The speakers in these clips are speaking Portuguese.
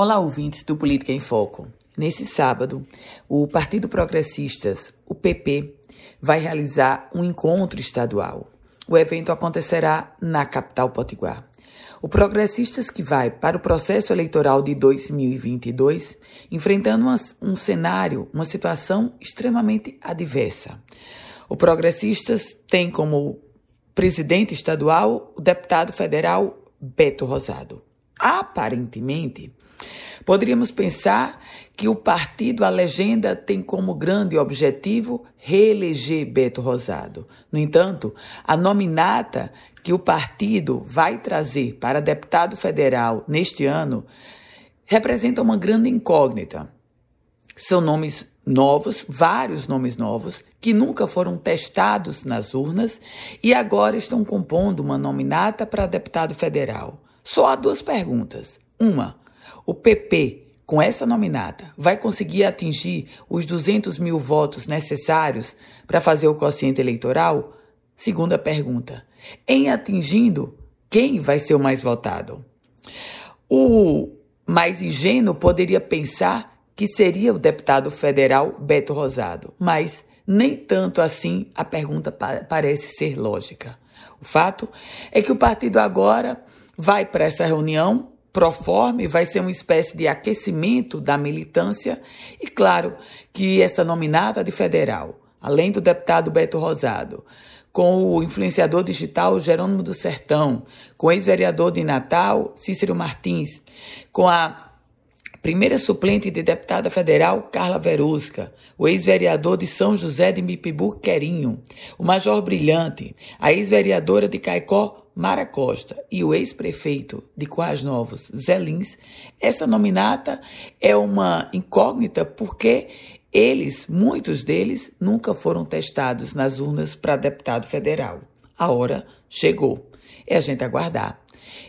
Olá, ouvintes do Política em Foco. Nesse sábado, o Partido Progressistas, o PP, vai realizar um encontro estadual. O evento acontecerá na capital potiguar. O Progressistas que vai para o processo eleitoral de 2022, enfrentando uma, um cenário, uma situação extremamente adversa. O Progressistas tem como presidente estadual o deputado federal Beto Rosado. Aparentemente, poderíamos pensar que o partido, a legenda, tem como grande objetivo reeleger Beto Rosado. No entanto, a nominata que o partido vai trazer para deputado federal neste ano representa uma grande incógnita. São nomes novos, vários nomes novos, que nunca foram testados nas urnas e agora estão compondo uma nominata para deputado federal. Só há duas perguntas. Uma, o PP, com essa nominata, vai conseguir atingir os 200 mil votos necessários para fazer o quociente eleitoral? Segunda pergunta, em atingindo, quem vai ser o mais votado? O mais ingênuo poderia pensar que seria o deputado federal Beto Rosado, mas nem tanto assim a pergunta parece ser lógica. O fato é que o partido agora vai para essa reunião proforme, vai ser uma espécie de aquecimento da militância e claro que essa nominata de federal, além do deputado Beto Rosado, com o influenciador digital Jerônimo do Sertão, com o ex-vereador de Natal Cícero Martins, com a Primeira suplente de deputada federal, Carla Verusca. O ex-vereador de São José de Mipibu, Querinho. O major Brilhante. A ex-vereadora de Caicó, Mara Costa. E o ex-prefeito de Coas Novos, Zé Lins. Essa nominata é uma incógnita porque eles, muitos deles, nunca foram testados nas urnas para deputado federal. A hora chegou. É a gente aguardar.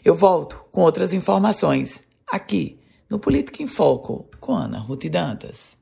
Eu volto com outras informações aqui no Política em Foco, com Ana Ruth Dantas.